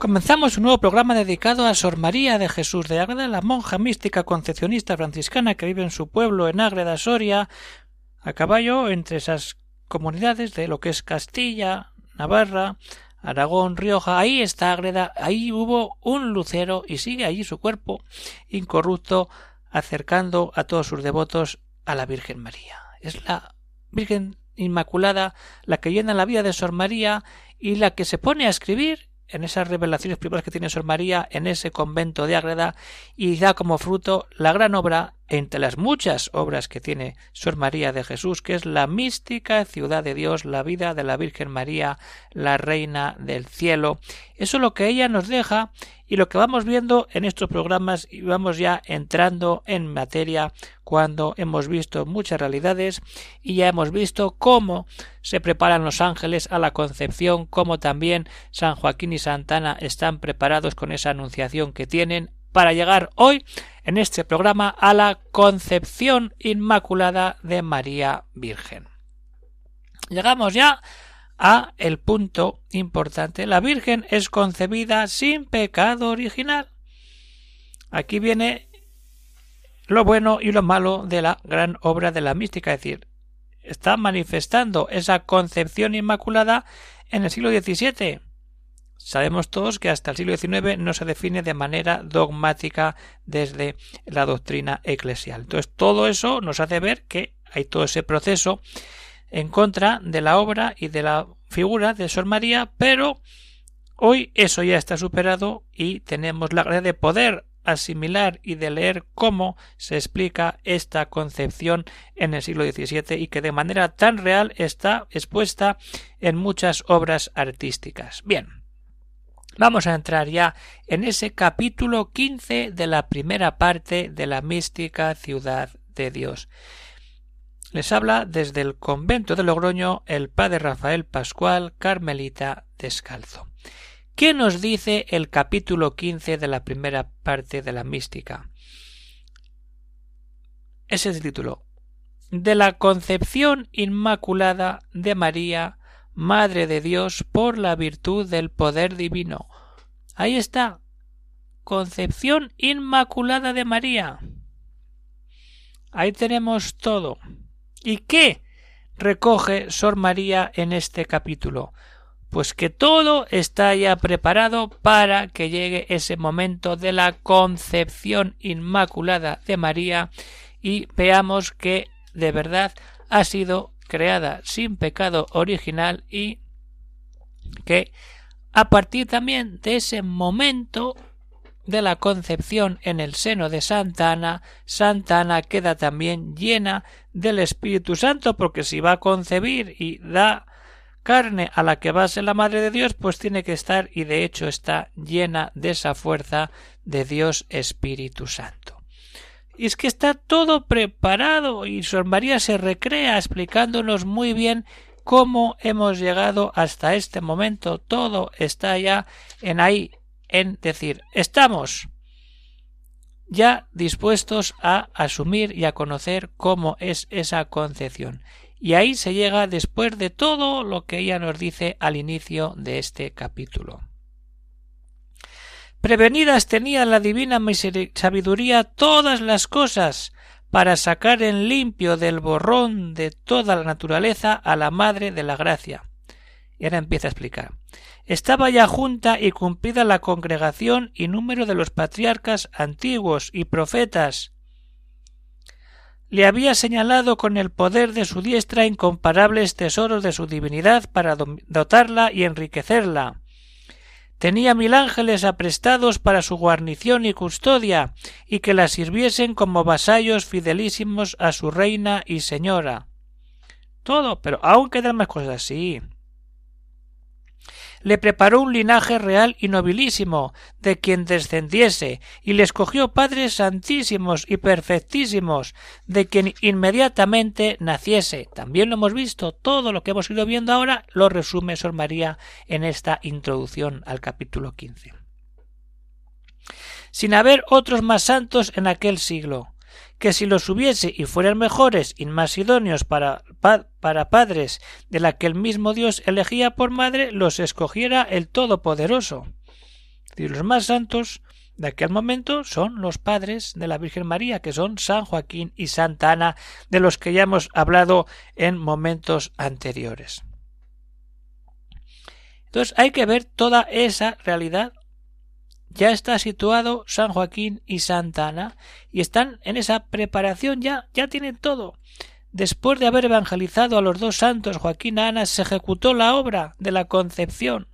Comenzamos un nuevo programa dedicado a Sor María de Jesús de Ágreda, la monja mística concepcionista franciscana que vive en su pueblo en Ágreda, Soria, a caballo entre esas comunidades de lo que es Castilla, Navarra, Aragón, Rioja, ahí está Ágreda, ahí hubo un lucero y sigue allí su cuerpo incorrupto acercando a todos sus devotos a la Virgen María. Es la Virgen Inmaculada la que llena la vida de Sor María y la que se pone a escribir en esas revelaciones privadas que tiene Sor María en ese convento de Ágreda y da como fruto la gran obra entre las muchas obras que tiene Sor María de Jesús, que es la mística ciudad de Dios, la vida de la Virgen María, la Reina del Cielo. Eso es lo que ella nos deja y lo que vamos viendo en estos programas y vamos ya entrando en materia cuando hemos visto muchas realidades y ya hemos visto cómo se preparan los ángeles a la concepción, cómo también San Joaquín y Santana están preparados con esa anunciación que tienen para llegar hoy en este programa a la concepción inmaculada de María Virgen. Llegamos ya a el punto importante. La Virgen es concebida sin pecado original. Aquí viene lo bueno y lo malo de la gran obra de la mística, es decir, está manifestando esa concepción inmaculada en el siglo XVII. Sabemos todos que hasta el siglo XIX no se define de manera dogmática desde la doctrina eclesial. Entonces, todo eso nos hace ver que hay todo ese proceso en contra de la obra y de la figura de Sor María, pero hoy eso ya está superado y tenemos la gracia de poder asimilar y de leer cómo se explica esta concepción en el siglo XVII y que de manera tan real está expuesta en muchas obras artísticas. Bien, vamos a entrar ya en ese capítulo quince de la primera parte de la mística ciudad de Dios. Les habla desde el convento de Logroño el padre Rafael Pascual, carmelita descalzo. ¿Qué nos dice el capítulo quince de la primera parte de la mística? Es el título de la concepción inmaculada de María, Madre de Dios, por la virtud del poder divino. Ahí está. Concepción inmaculada de María. Ahí tenemos todo. ¿Y qué recoge Sor María en este capítulo? Pues que todo está ya preparado para que llegue ese momento de la concepción inmaculada de María y veamos que de verdad ha sido creada sin pecado original y que a partir también de ese momento de la concepción en el seno de Santa Ana, Santa Ana queda también llena del Espíritu Santo, porque si va a concebir y da carne a la que va a ser la Madre de Dios, pues tiene que estar y de hecho está llena de esa fuerza de Dios Espíritu Santo. Y es que está todo preparado y Sor María se recrea explicándonos muy bien cómo hemos llegado hasta este momento. Todo está ya en ahí, en decir, estamos ya dispuestos a asumir y a conocer cómo es esa concepción. Y ahí se llega después de todo lo que ella nos dice al inicio de este capítulo. Prevenidas tenía la divina sabiduría todas las cosas para sacar en limpio del borrón de toda la naturaleza a la Madre de la Gracia. Y ahora empieza a explicar. Estaba ya junta y cumplida la congregación y número de los patriarcas antiguos y profetas. Le había señalado con el poder de su diestra incomparables tesoros de su divinidad para dotarla y enriquecerla. Tenía mil ángeles aprestados para su guarnición y custodia, y que la sirviesen como vasallos fidelísimos a su reina y señora. Todo, pero aún quedan más cosas así. Le preparó un linaje real y nobilísimo, de quien descendiese, y le escogió padres santísimos y perfectísimos, de quien inmediatamente naciese. También lo hemos visto, todo lo que hemos ido viendo ahora lo resume Sor María en esta introducción al capítulo quince. Sin haber otros más santos en aquel siglo, que si los hubiese y fueran mejores y más idóneos para, para padres de la que el mismo Dios elegía por madre, los escogiera el Todopoderoso. Y los más santos de aquel momento son los padres de la Virgen María, que son San Joaquín y Santa Ana, de los que ya hemos hablado en momentos anteriores. Entonces hay que ver toda esa realidad ya está situado San Joaquín y Santa Ana y están en esa preparación ya, ya tienen todo. Después de haber evangelizado a los dos santos Joaquín y Ana, se ejecutó la obra de la concepción.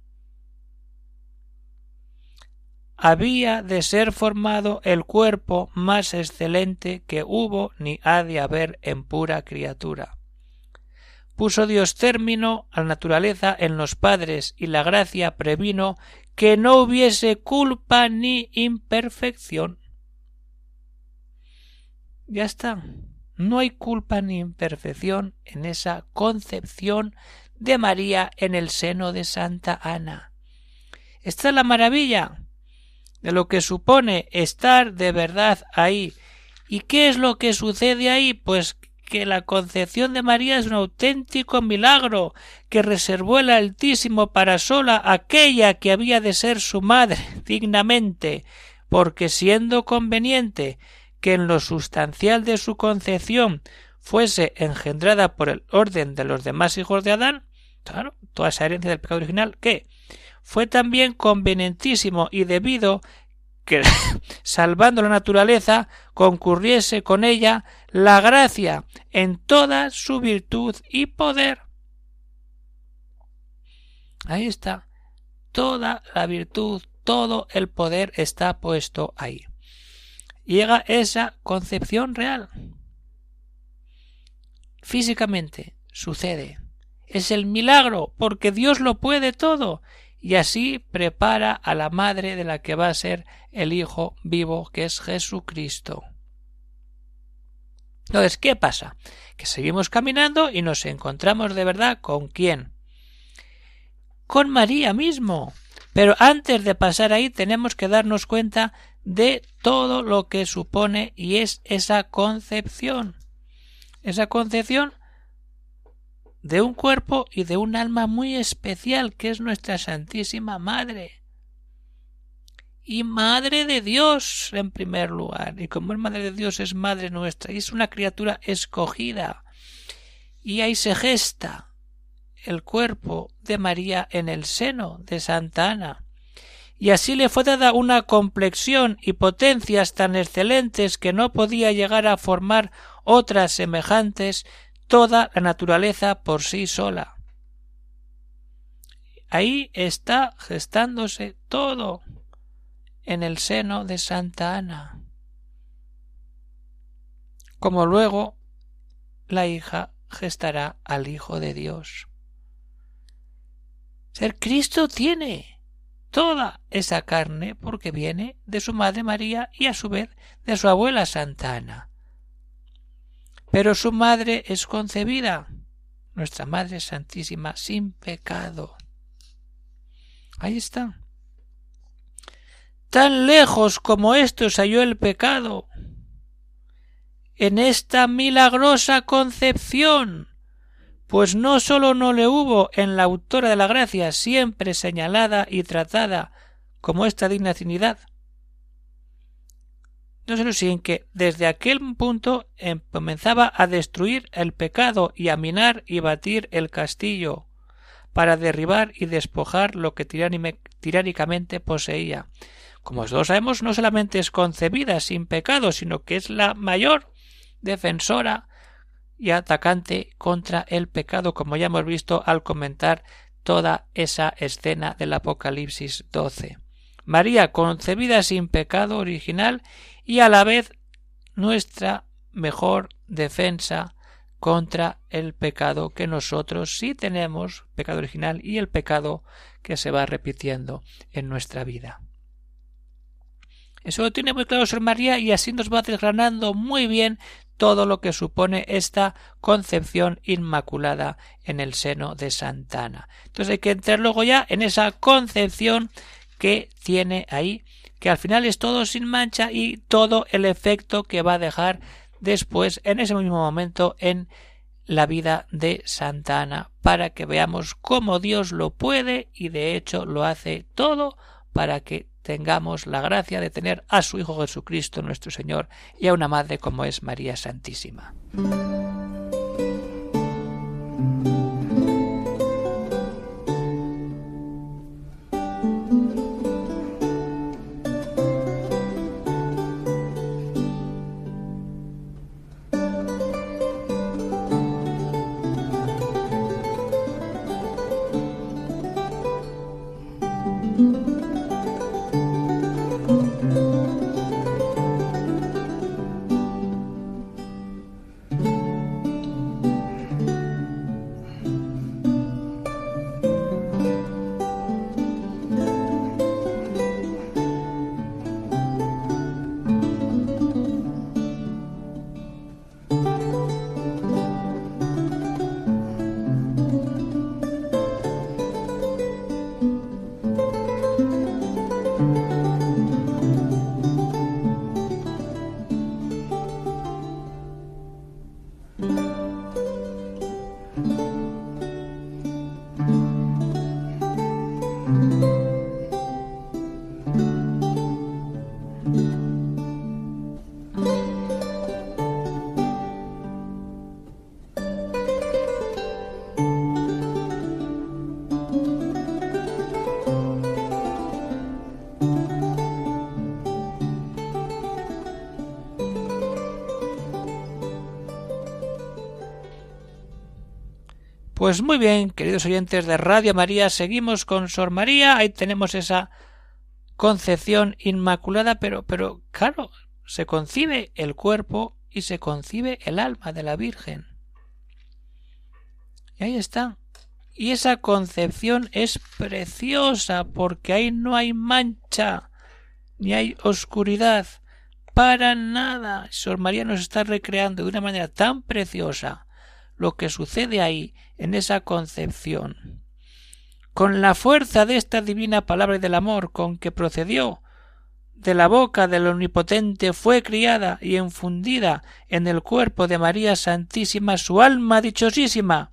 Había de ser formado el cuerpo más excelente que hubo ni ha de haber en pura criatura. Puso Dios término a la naturaleza en los padres y la gracia previno que no hubiese culpa ni imperfección. Ya está. No hay culpa ni imperfección en esa concepción de María en el seno de Santa Ana. Esta es la maravilla de lo que supone estar de verdad ahí. ¿Y qué es lo que sucede ahí? Pues que la concepción de María es un auténtico milagro que reservó el Altísimo para sola aquella que había de ser su madre dignamente, porque siendo conveniente que en lo sustancial de su concepción fuese engendrada por el orden de los demás hijos de Adán, claro, toda esa herencia del pecado original, que fue también convenientísimo y debido que, salvando la naturaleza, concurriese con ella la gracia en toda su virtud y poder. Ahí está. Toda la virtud, todo el poder está puesto ahí. Llega esa concepción real. Físicamente sucede. Es el milagro, porque Dios lo puede todo y así prepara a la madre de la que va a ser el Hijo vivo, que es Jesucristo. Entonces, ¿qué pasa? Que seguimos caminando y nos encontramos de verdad con quién? Con María mismo. Pero antes de pasar ahí tenemos que darnos cuenta de todo lo que supone y es esa concepción. Esa concepción de un cuerpo y de un alma muy especial que es nuestra Santísima Madre. Y Madre de Dios en primer lugar. Y como es Madre de Dios es Madre nuestra y es una criatura escogida. Y ahí se gesta el cuerpo de María en el seno de Santa Ana. Y así le fue dada una complexión y potencias tan excelentes que no podía llegar a formar otras semejantes toda la naturaleza por sí sola. Ahí está gestándose todo en el seno de Santa Ana. Como luego la hija gestará al Hijo de Dios. Ser Cristo tiene toda esa carne porque viene de su madre María y a su vez de su abuela Santa Ana. Pero su madre es concebida, nuestra Madre Santísima, sin pecado. Ahí está. Tan lejos como esto se halló el pecado, en esta milagrosa concepción, pues no sólo no le hubo en la autora de la gracia siempre señalada y tratada como esta digna Trinidad, no solo sin que desde aquel punto em, comenzaba a destruir el pecado y a minar y batir el castillo para derribar y despojar lo que tiránicamente poseía. Como todos sabemos, no solamente es concebida sin pecado, sino que es la mayor defensora y atacante contra el pecado, como ya hemos visto al comentar toda esa escena del Apocalipsis 12. María concebida sin pecado original y a la vez nuestra mejor defensa contra el pecado que nosotros sí tenemos, pecado original y el pecado que se va repitiendo en nuestra vida. Eso lo tiene muy claro Sor María y así nos va desgranando muy bien todo lo que supone esta concepción inmaculada en el seno de Santana. Entonces hay que entrar luego ya en esa concepción que tiene ahí, que al final es todo sin mancha y todo el efecto que va a dejar después, en ese mismo momento, en la vida de Santa Ana, para que veamos cómo Dios lo puede y de hecho lo hace todo para que tengamos la gracia de tener a su Hijo Jesucristo nuestro Señor y a una Madre como es María Santísima. Pues muy bien, queridos oyentes de Radio María, seguimos con Sor María, ahí tenemos esa concepción inmaculada, pero, pero claro, se concibe el cuerpo y se concibe el alma de la Virgen. Y ahí está. Y esa concepción es preciosa porque ahí no hay mancha, ni hay oscuridad, para nada. Sor María nos está recreando de una manera tan preciosa lo que sucede ahí, en esa concepción. Con la fuerza de esta divina palabra del amor con que procedió de la boca del Omnipotente fue criada y enfundida en el cuerpo de María Santísima su alma dichosísima,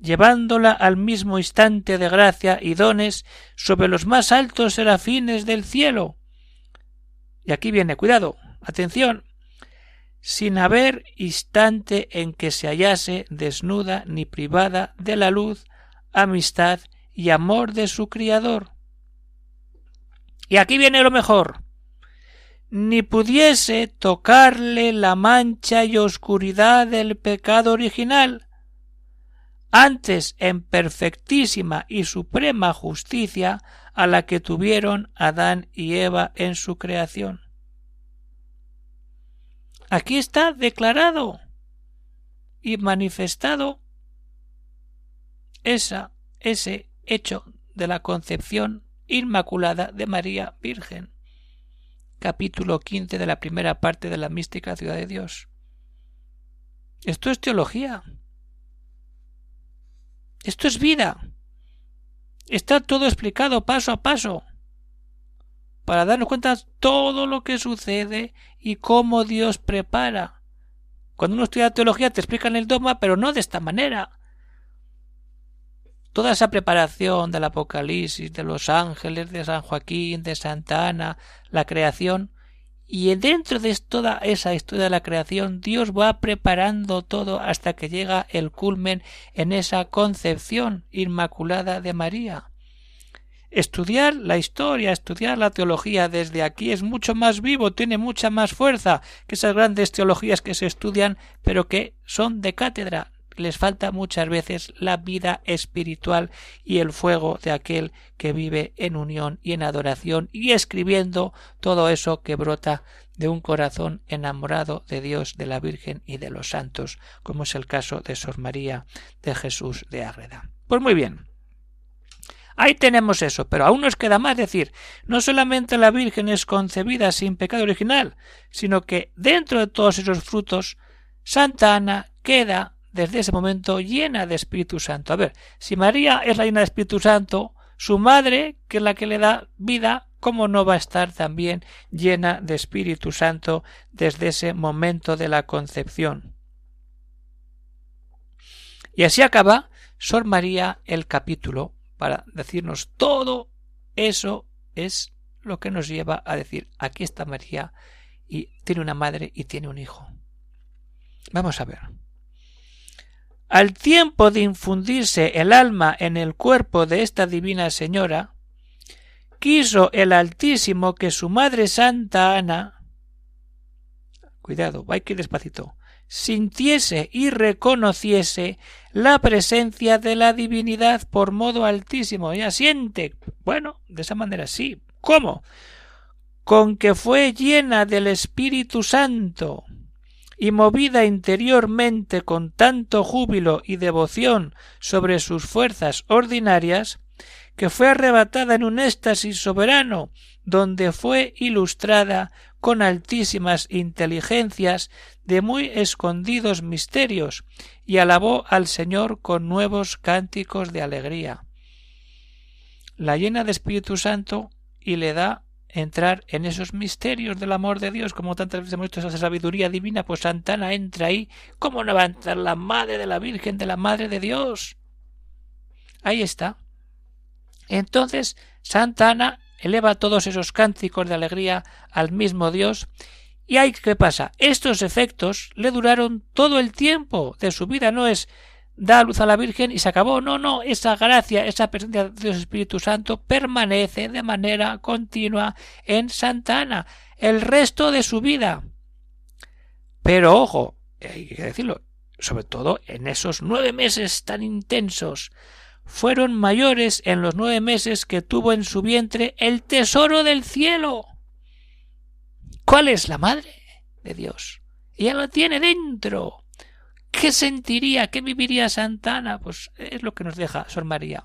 llevándola al mismo instante de gracia y dones sobre los más altos serafines del cielo. Y aquí viene, cuidado, atención, sin haber instante en que se hallase desnuda ni privada de la luz, amistad y amor de su Criador. Y aquí viene lo mejor ni pudiese tocarle la mancha y oscuridad del pecado original, antes en perfectísima y suprema justicia a la que tuvieron Adán y Eva en su creación. Aquí está declarado y manifestado esa, ese hecho de la concepción inmaculada de María Virgen. Capítulo quince de la primera parte de la mística ciudad de Dios. Esto es teología. Esto es vida. Está todo explicado paso a paso para darnos cuenta todo lo que sucede y cómo Dios prepara. Cuando uno estudia teología te explican el dogma, pero no de esta manera. Toda esa preparación del Apocalipsis, de los ángeles, de San Joaquín, de Santa Ana, la creación, y dentro de toda esa historia de la creación, Dios va preparando todo hasta que llega el culmen en esa concepción inmaculada de María. Estudiar la historia, estudiar la teología desde aquí es mucho más vivo, tiene mucha más fuerza que esas grandes teologías que se estudian, pero que son de cátedra. les falta muchas veces la vida espiritual y el fuego de aquel que vive en unión y en adoración y escribiendo todo eso que brota de un corazón enamorado de Dios, de la Virgen y de los santos, como es el caso de Sor María de Jesús de Ágreda. Pues muy bien. Ahí tenemos eso, pero aún nos queda más decir, no solamente la Virgen es concebida sin pecado original, sino que dentro de todos esos frutos, Santa Ana queda desde ese momento llena de Espíritu Santo. A ver, si María es la llena de Espíritu Santo, su madre, que es la que le da vida, ¿cómo no va a estar también llena de Espíritu Santo desde ese momento de la concepción? Y así acaba Sor María el capítulo para decirnos todo eso es lo que nos lleva a decir aquí está María y tiene una madre y tiene un hijo. Vamos a ver. Al tiempo de infundirse el alma en el cuerpo de esta divina señora, quiso el Altísimo que su Madre Santa Ana cuidado, hay que despacito sintiese y reconociese la presencia de la divinidad por modo altísimo. Ya siente. Bueno, de esa manera sí. ¿Cómo? Con que fue llena del Espíritu Santo y movida interiormente con tanto júbilo y devoción sobre sus fuerzas ordinarias, que fue arrebatada en un éxtasis soberano, donde fue ilustrada con altísimas inteligencias de muy escondidos misterios, y alabó al Señor con nuevos cánticos de alegría. La llena de Espíritu Santo y le da entrar en esos misterios del amor de Dios, como tantas veces hemos visto esa sabiduría divina, pues Santana entra ahí. ¿Cómo no va a entrar la madre de la Virgen, de la madre de Dios? Ahí está. Entonces, Santa Ana eleva todos esos cánticos de alegría al mismo Dios. ¿Y ahí qué pasa? Estos efectos le duraron todo el tiempo de su vida, no es da luz a la Virgen y se acabó. No, no, esa gracia, esa presencia de Dios Espíritu Santo permanece de manera continua en Santa Ana el resto de su vida. Pero ojo, hay que decirlo, sobre todo en esos nueve meses tan intensos, fueron mayores en los nueve meses que tuvo en su vientre el tesoro del cielo. ¿Cuál es la madre de Dios? Ella lo tiene dentro. ¿Qué sentiría, qué viviría Santana? Pues es lo que nos deja Sor María.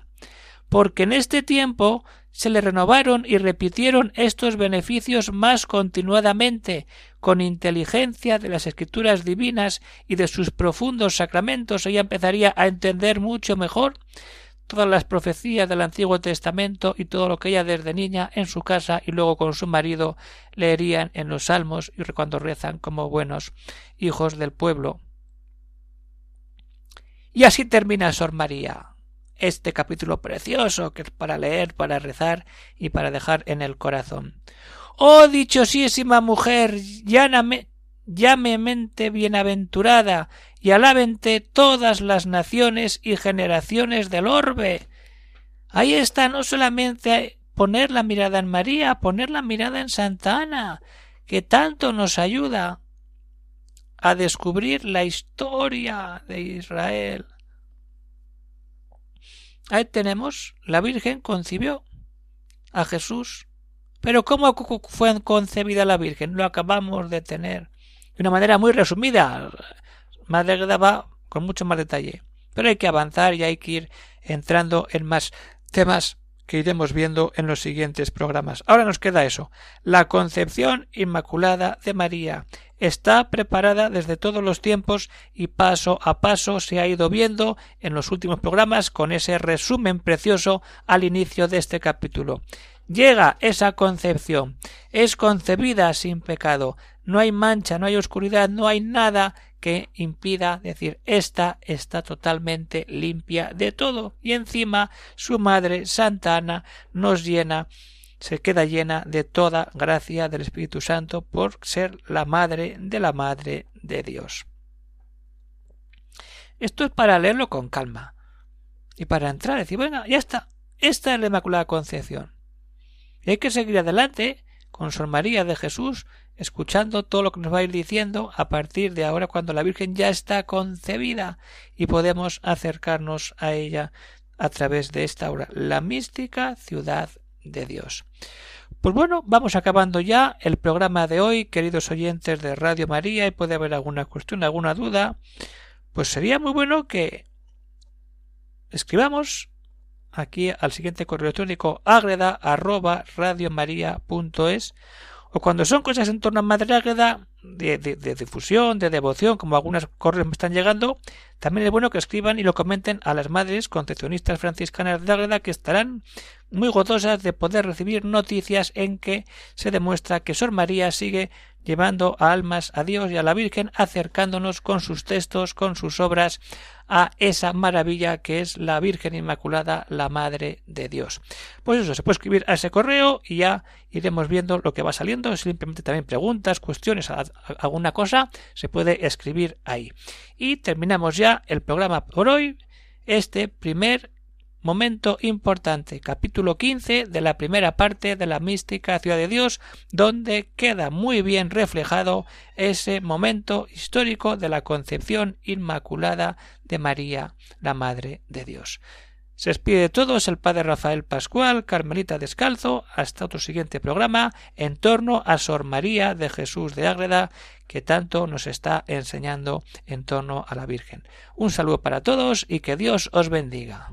Porque en este tiempo se le renovaron y repitieron estos beneficios más continuadamente, con inteligencia de las escrituras divinas y de sus profundos sacramentos, ella empezaría a entender mucho mejor todas las profecías del Antiguo Testamento y todo lo que ella desde niña en su casa y luego con su marido leerían en los salmos y cuando rezan como buenos hijos del pueblo y así termina Sor María, este capítulo precioso que es para leer, para rezar y para dejar en el corazón. Oh dichosísima mujer, lláname, llamemente bienaventurada, y alábente todas las naciones y generaciones del orbe. Ahí está no solamente poner la mirada en María, poner la mirada en Santa Ana, que tanto nos ayuda a descubrir la historia de Israel. Ahí tenemos, la Virgen concibió a Jesús. Pero ¿cómo fue concebida la Virgen? Lo acabamos de tener de una manera muy resumida. Madre va con mucho más detalle. Pero hay que avanzar y hay que ir entrando en más temas que iremos viendo en los siguientes programas. Ahora nos queda eso, la concepción inmaculada de María. Está preparada desde todos los tiempos y paso a paso se ha ido viendo en los últimos programas con ese resumen precioso al inicio de este capítulo. Llega esa concepción, es concebida sin pecado, no hay mancha, no hay oscuridad, no hay nada que impida decir esta está totalmente limpia de todo y encima su madre Santa Ana nos llena se queda llena de toda gracia del Espíritu Santo por ser la madre de la madre de Dios. Esto es para leerlo con calma y para entrar y decir, bueno, ya está, esta es la Inmaculada Concepción. Y hay que seguir adelante con Sor María de Jesús, escuchando todo lo que nos va a ir diciendo a partir de ahora cuando la Virgen ya está concebida y podemos acercarnos a ella a través de esta obra, la mística ciudad de Dios. Pues bueno, vamos acabando ya el programa de hoy, queridos oyentes de Radio María, y puede haber alguna cuestión, alguna duda, pues sería muy bueno que escribamos aquí al siguiente correo electrónico agreda o cuando son cosas en torno a Madre Águeda de, de, difusión, de devoción, como algunas correos me están llegando, también es bueno que escriban y lo comenten a las madres concepcionistas franciscanas de Águeda que estarán muy gozosas de poder recibir noticias en que se demuestra que Sor María sigue llevando a almas a Dios y a la Virgen, acercándonos con sus textos, con sus obras, a esa maravilla que es la Virgen Inmaculada, la Madre de Dios. Pues eso, se puede escribir a ese correo y ya iremos viendo lo que va saliendo. Simplemente también preguntas, cuestiones, alguna cosa, se puede escribir ahí. Y terminamos ya el programa por hoy, este primer momento importante, capítulo 15 de la primera parte de la mística ciudad de Dios, donde queda muy bien reflejado ese momento histórico de la concepción inmaculada de María, la Madre de Dios. Se despide de todos el padre Rafael Pascual, Carmelita Descalzo, hasta otro siguiente programa en torno a Sor María de Jesús de Ágreda, que tanto nos está enseñando en torno a la Virgen. Un saludo para todos y que Dios os bendiga.